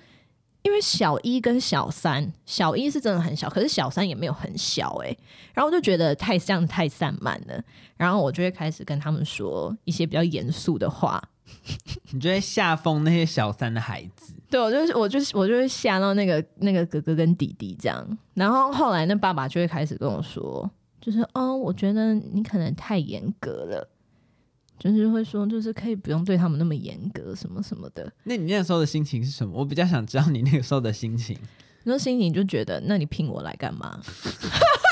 因为小一跟小三，小一是真的很小，可是小三也没有很小诶、然后我就觉得太像太散漫了，然后我就会开始跟他们说一些比较严肃的话。你就会吓疯那些小三的孩子？对，我就是我就是我就会吓到那个那个哥哥跟弟弟这样。然后后来那爸爸就会开始跟我说，就是哦，我觉得你可能太严格了，就是会说，就是可以不用对他们那么严格，什么什么的。那你那个时候的心情是什么？我比较想知道你那个时候的心情。那时候心情就觉得，那你聘我来干嘛？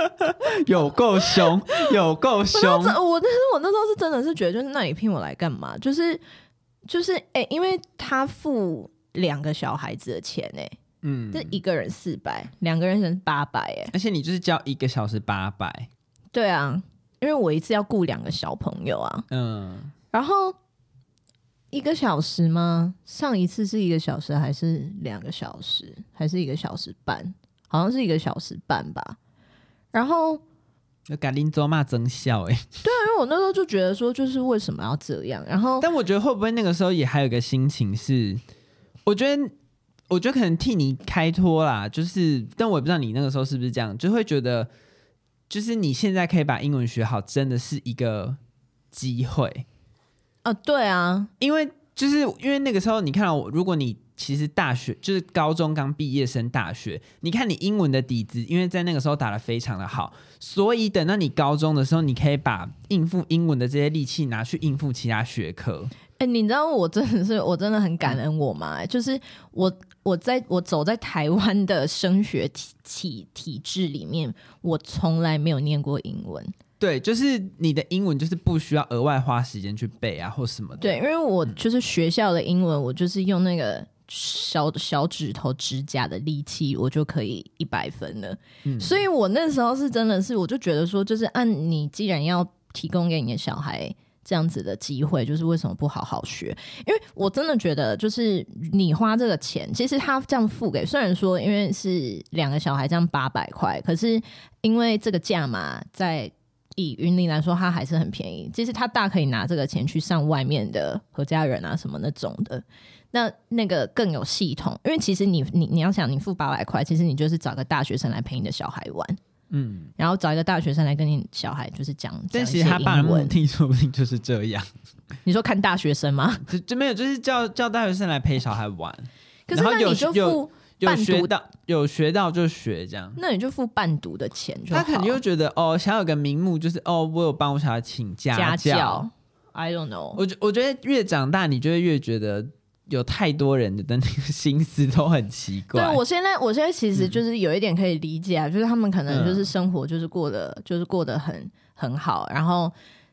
有够凶，有够凶！我那时候我那时候是真的是觉得，就是那你聘我来干嘛？就是就是哎、欸，因为他付两个小孩子的钱哎、欸，嗯，这一个人四百，两个人是八百哎，而且你就是交一个小时八百，对啊，因为我一次要雇两个小朋友啊，嗯，然后一个小时吗？上一次是一个小时还是两个小时，还是一个小时半？好像是一个小时半吧。然后，就赶紧做嘛增效哎，对啊，因为我那时候就觉得说，就是为什么要这样？然后，但我觉得会不会那个时候也还有一个心情是，我觉得，我觉得可能替你开脱啦，就是，但我也不知道你那个时候是不是这样，就会觉得，就是你现在可以把英文学好，真的是一个机会啊，对啊，因为就是因为那个时候，你看我，如果你。其实大学就是高中刚毕业升大学，你看你英文的底子，因为在那个时候打得非常的好，所以等到你高中的时候，你可以把应付英文的这些力气拿去应付其他学科。哎、欸，你知道我真的是我真的很感恩我妈、欸，就是我我在我走在台湾的升学体体体制里面，我从来没有念过英文。对，就是你的英文就是不需要额外花时间去背啊或什么的。对，因为我就是学校的英文，我就是用那个。小小指头指甲的力气，我就可以一百分了。嗯，所以我那时候是真的是，我就觉得说，就是按你既然要提供给你的小孩这样子的机会，就是为什么不好好学？因为我真的觉得，就是你花这个钱，其实他这样付给，虽然说因为是两个小孩这样八百块，可是因为这个价嘛在以云林来说，它还是很便宜。其实他大可以拿这个钱去上外面的何家人啊什么那种的。那那个更有系统，因为其实你你你要想，你付八百块，其实你就是找个大学生来陪你的小孩玩，嗯，然后找一个大学生来跟你小孩就是讲，但其实他爸的目的说不定就是这样。你说看大学生吗？就就没有，就是叫叫大学生来陪小孩玩。可是那你就付有学到有学到就学这样，那你就付半读的钱就好。他肯定会觉得哦，想有个名目，就是哦，我有帮我小孩请家教。家教 I don't know。我觉我觉得越长大，你就会越觉得。有太多人的那个心思都很奇怪。对，我现在，我现在其实就是有一点可以理解啊，嗯、就是他们可能就是生活就是过得、嗯、就是过得很很好，然后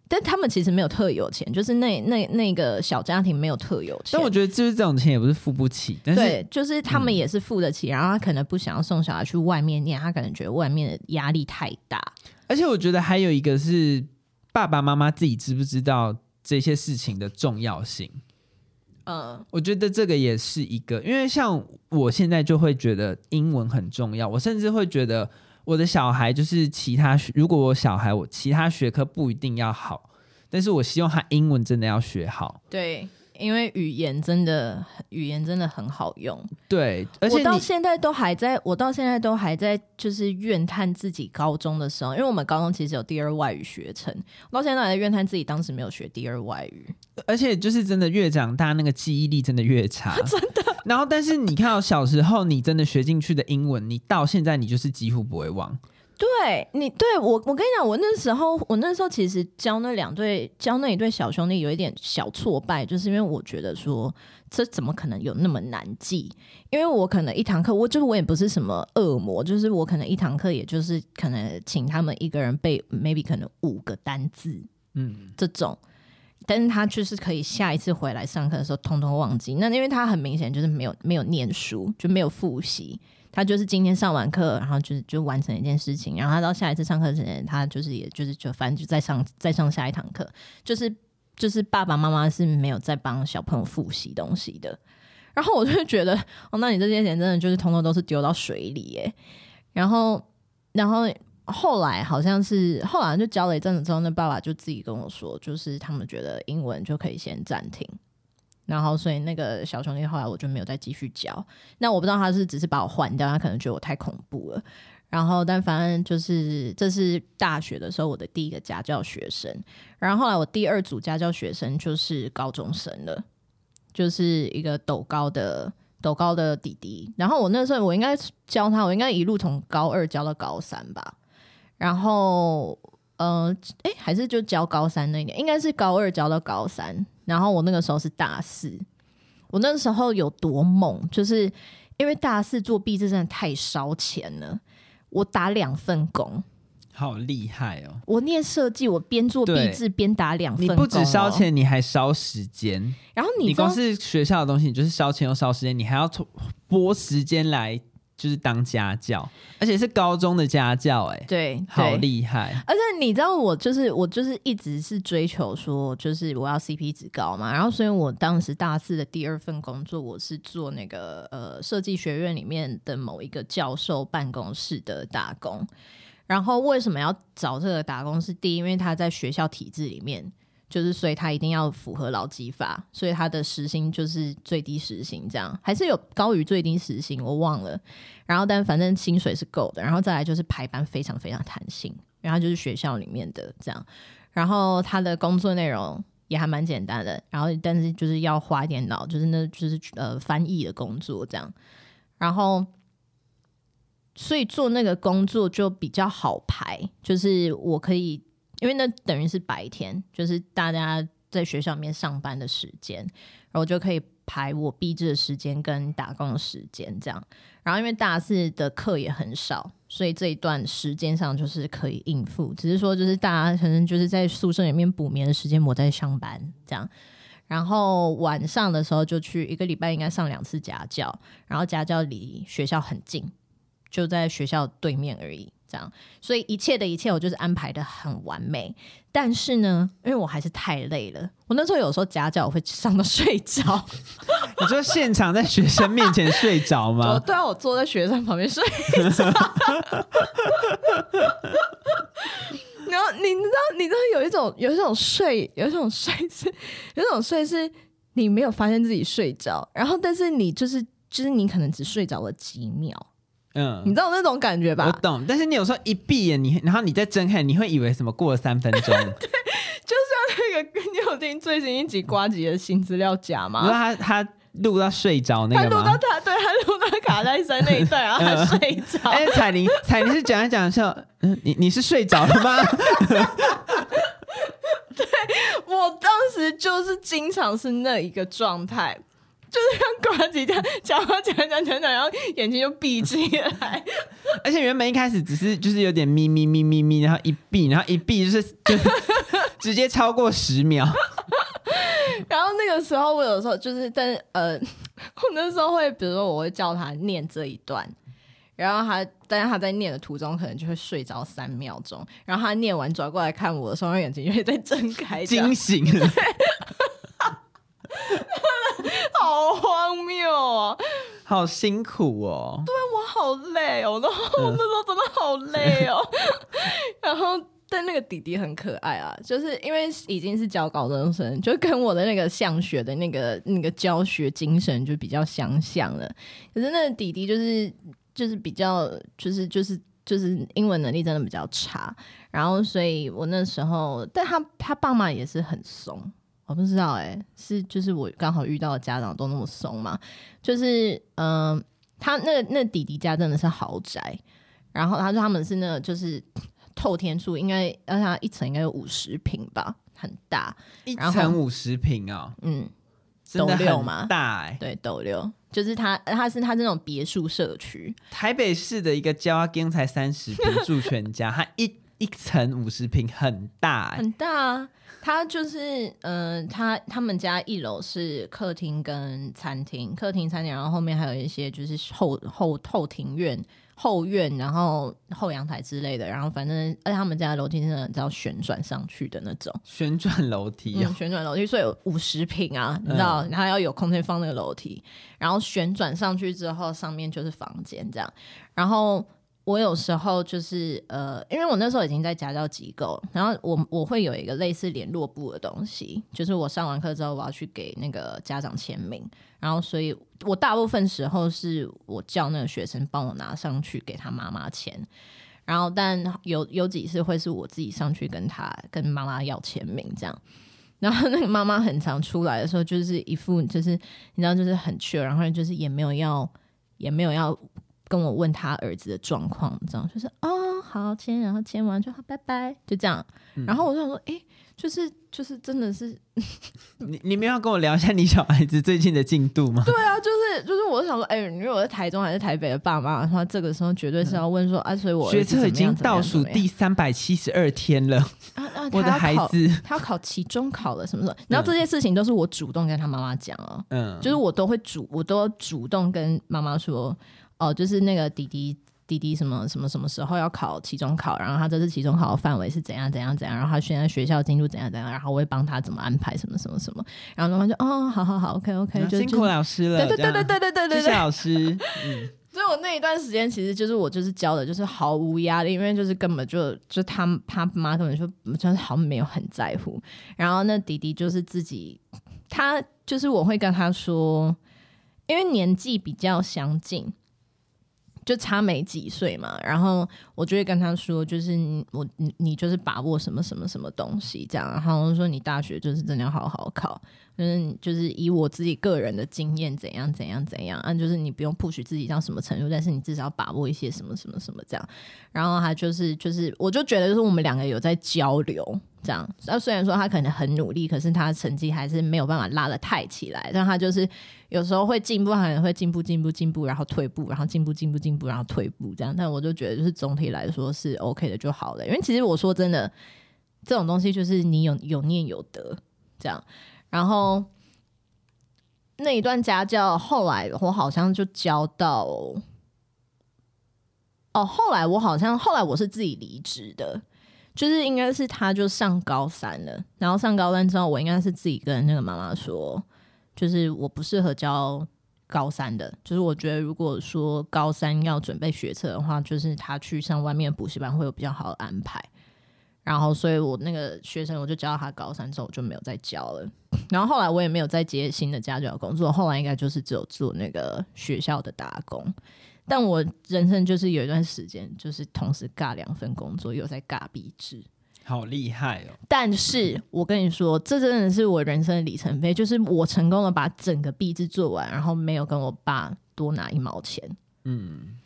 但他们其实没有特有钱，就是那那那个小家庭没有特有钱。但我觉得就是这种钱也不是付不起，但是对，就是他们也是付得起，嗯、然后他可能不想要送小孩去外面念，他可能觉得外面的压力太大。而且我觉得还有一个是爸爸妈妈自己知不知道这些事情的重要性。嗯，我觉得这个也是一个，因为像我现在就会觉得英文很重要，我甚至会觉得。我的小孩就是其他学，如果我小孩我其他学科不一定要好，但是我希望他英文真的要学好。对，因为语言真的语言真的很好用。对，而且我到现在都还在，我到现在都还在就是怨叹自己高中的时候，因为我们高中其实有第二外语学程，我到现在都还在怨叹自己当时没有学第二外语。而且就是真的越长大，那个记忆力真的越差，真的。然后，但是你看到小时候你真的学进去的英文，你到现在你就是几乎不会忘。对你，对我，我跟你讲，我那时候，我那时候其实教那两对，教那一对小兄弟有一点小挫败，就是因为我觉得说，这怎么可能有那么难记？因为我可能一堂课，我就是我也不是什么恶魔，就是我可能一堂课也就是可能请他们一个人背，maybe 可能五个单字，嗯，这种。但是他就是可以下一次回来上课的时候，通通忘记。那因为他很明显就是没有没有念书，就没有复习。他就是今天上完课，然后就是就完成一件事情，然后他到下一次上课之前，他就是也就是就反正就再上再上下一堂课。就是就是爸爸妈妈是没有在帮小朋友复习东西的。然后我就会觉得，哦，那你这些钱真的就是通通都是丢到水里耶。然后然后。后来好像是后来就教了一阵子之后，那爸爸就自己跟我说，就是他们觉得英文就可以先暂停，然后所以那个小兄弟后来我就没有再继续教。那我不知道他是只是把我换掉，他可能觉得我太恐怖了。然后但反正就是这是大学的时候我的第一个家教学生，然后后来我第二组家教学生就是高中生了，就是一个斗高的斗高的弟弟。然后我那时候我应该教他，我应该一路从高二教到高三吧。然后，呃，哎，还是就教高三那一年，应该是高二教到高三。然后我那个时候是大四，我那个时候有多猛，就是因为大四做毕制真的太烧钱了。我打两份工，好厉害哦！我念设计，我边做毕制边打两份工，你不止烧钱，你还烧时间。然后你你光是学校的东西，你就是烧钱又烧时间，你还要拨时间来。就是当家教，而且是高中的家教，欸，哎，对，好厉害。而且你知道，我就是我就是一直是追求说，就是我要 CP 值高嘛。然后，所以我当时大四的第二份工作，我是做那个呃设计学院里面的某一个教授办公室的打工。然后，为什么要找这个打工？是第一，因为他在学校体制里面。就是，所以他一定要符合劳基法，所以他的时薪就是最低时薪，这样还是有高于最低时薪，我忘了。然后，但反正薪水是够的。然后再来就是排班非常非常弹性，然后就是学校里面的这样。然后他的工作内容也还蛮简单的，然后但是就是要花一点脑，就是那就是呃翻译的工作这样。然后，所以做那个工作就比较好排，就是我可以。因为那等于是白天，就是大家在学校里面上班的时间，然后就可以排我毕制的时间跟打工的时间这样。然后因为大四的课也很少，所以这一段时间上就是可以应付。只是说就是大家可能就是在宿舍里面补眠的时间，我在上班这样。然后晚上的时候就去一个礼拜应该上两次家教，然后家教离学校很近，就在学校对面而已。这样，所以一切的一切我就是安排的很完美。但是呢，因为我还是太累了，我那时候有时候夹脚我会上到睡着。你说现场在学生面前睡着 吗？对啊，我坐在学生旁边睡着。然后你知道，你知道有一种有一种睡，有一种睡是有一种睡是你没有发现自己睡着，然后但是你就是就是你可能只睡着了几秒。嗯，你知道那种感觉吧？我懂，但是你有时候一闭眼，你然后你再睁开，你会以为什么过了三分钟？对，就像那个你有听最新一集瓜吉的新资料夹吗？他他录到睡着那个吗？他录到他，对他录到卡戴珊那一段，然 后他睡着。哎、嗯，彩玲，彩玲是讲一讲笑，嗯，你你是睡着了吗？对，我当时就是经常是那一个状态。就是像呱吉这样讲话讲讲讲讲，然后眼睛就闭起来。而且原本一开始只是就是有点咪咪咪咪咪，然后一闭，然后一闭就是 就直接超过十秒。然后那个时候，我有时候就是在呃，我那时候会，比如说我会叫他念这一段，然后他，但是他在念的途中可能就会睡着三秒钟，然后他念完转过来看我的时候，眼睛就会再睁开，惊醒了，好荒谬哦，好辛苦哦，对我好累哦，然后 我那时候真的好累哦，然后。但那个弟弟很可爱啊，就是因为已经是教高中生，就跟我的那个向学的那个那个教学精神就比较相像了。可是那个弟弟就是就是比较就是就是就是英文能力真的比较差，然后所以我那时候，但他他爸妈也是很松，我不知道哎、欸，是就是我刚好遇到的家长都那么松嘛，就是嗯、呃，他那个那弟弟家真的是豪宅，然后他说他们是那个就是。透天厝应该，让他一层应该有五十平吧，很大。一层五十平哦，嗯，斗六嘛，大哎、欸，对，斗六就是他，他是他这种别墅社区。台北市的一个郊间才三十平住全家，他一一层五十平，很大、欸，很大。它就是，嗯、呃，他他们家一楼是客厅跟餐厅，客厅餐厅，然后后面还有一些就是后后后庭院。后院，然后后阳台之类的，然后反正，而且他们家的楼梯真的要旋转上去的那种，旋转楼梯、哦嗯，旋转楼梯，所以有五十平啊，你知道，然后要有空间放那个楼梯，然后旋转上去之后，上面就是房间这样，然后。我有时候就是呃，因为我那时候已经在家教机构，然后我我会有一个类似联络部的东西，就是我上完课之后我要去给那个家长签名，然后所以我大部分时候是我叫那个学生帮我拿上去给他妈妈签，然后但有有几次会是我自己上去跟他跟妈妈要签名这样，然后那个妈妈很常出来的时候就是一副就是你知道就是很 chill，然后就是也没有要也没有要。跟我问他儿子的状况，这样就是哦，好签，然后签完就好，拜拜，就这样。嗯、然后我就想说，哎、欸，就是就是真的是，你你们要跟我聊一下你小孩子最近的进度吗？对啊，就是就是，我就想说，哎、欸，因为我在台中还是台北的爸妈，他这个时候绝对是要问说，嗯、啊，所以我学测已经倒数第三百七十二天了。啊啊，我的孩子他要考期中考了，什么时候，然后这些事情都是我主动跟他妈妈讲哦，嗯，就是我都会主，我都主动跟妈妈说。哦，就是那个弟弟弟弟什么什么什么时候要考期中考，然后他这次期中考的范围是怎样怎样怎样，然后他现在学校进度怎样怎样，然后我会帮他怎么安排什么什么什么，然后他妈就哦，好好好，OK OK，就辛苦老师了，对对对对对对对对，谢谢老师，嗯。所以我那一段时间，其实就是我就是教的，就是毫无压力，因为就是根本就就他他妈根本就就是好没有很在乎。然后那弟弟就是自己，他就是我会跟他说，因为年纪比较相近，就差没几岁嘛，然后我就会跟他说，就是你我你你就是把握什么什么什么东西这样，然后我说你大学就是真的要好好考，就是就是以我自己个人的经验怎样怎样怎样，啊就是你不用 push 自己到什么程度，但是你至少把握一些什么什么什么这样，然后他就是就是我就觉得就是我们两个有在交流。这样，那虽然说他可能很努力，可是他的成绩还是没有办法拉的太起来。但他就是有时候会进步，可能会进步、进步、进步，然后退步，然后进步、进步、进步，然后退步这样。但我就觉得，就是总体来说是 OK 的就好了。因为其实我说真的，这种东西就是你有有念有得这样。然后那一段家教，后来我好像就教到哦，后来我好像后来我是自己离职的。就是应该是他就上高三了，然后上高三之后，我应该是自己跟那个妈妈说，就是我不适合教高三的，就是我觉得如果说高三要准备学测的话，就是他去上外面补习班会有比较好的安排。然后，所以我那个学生我就教到他高三之后，我就没有再教了。然后后来我也没有再接新的家教工作，后来应该就是只有做那个学校的打工。但我人生就是有一段时间，就是同时尬两份工作，又在尬壁纸，好厉害哦！但是我跟你说，这真的是我人生的里程碑，就是我成功的把整个币制做完，然后没有跟我爸多拿一毛钱。嗯，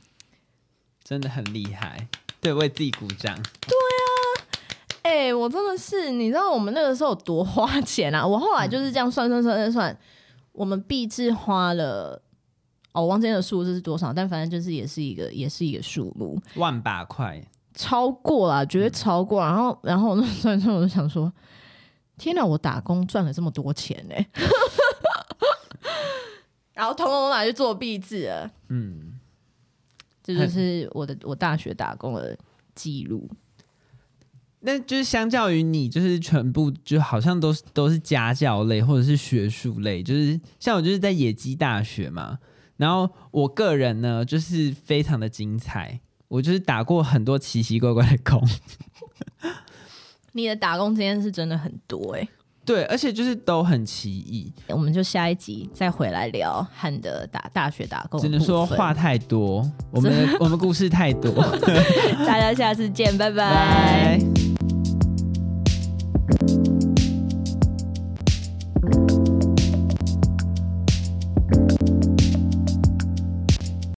真的很厉害，对，为自己鼓掌。对啊，哎、欸，我真的是，你知道我们那个时候有多花钱啊？我后来就是这样算算算算算，我们币制花了。哦，我忘记那个数字是多少，但反正就是也是一个，也是一个数目，万把块，超过了，绝对超过。嗯、然后，然后我那算算，我就想说，天哪，我打工赚了这么多钱呢、欸！然后统统拿去做壁纸了，嗯，这就是我的我大学打工的记录。那就是相较于你，就是全部就好像都是都是家教类或者是学术类，就是像我就是在野鸡大学嘛。然后我个人呢，就是非常的精彩，我就是打过很多奇奇怪怪的工。你的打工经验是真的很多哎对而且就是都很奇异。我们就下一集再回来聊汉德打大学打工只能说话太多我们 我们故事太多。大家下次见拜。拜。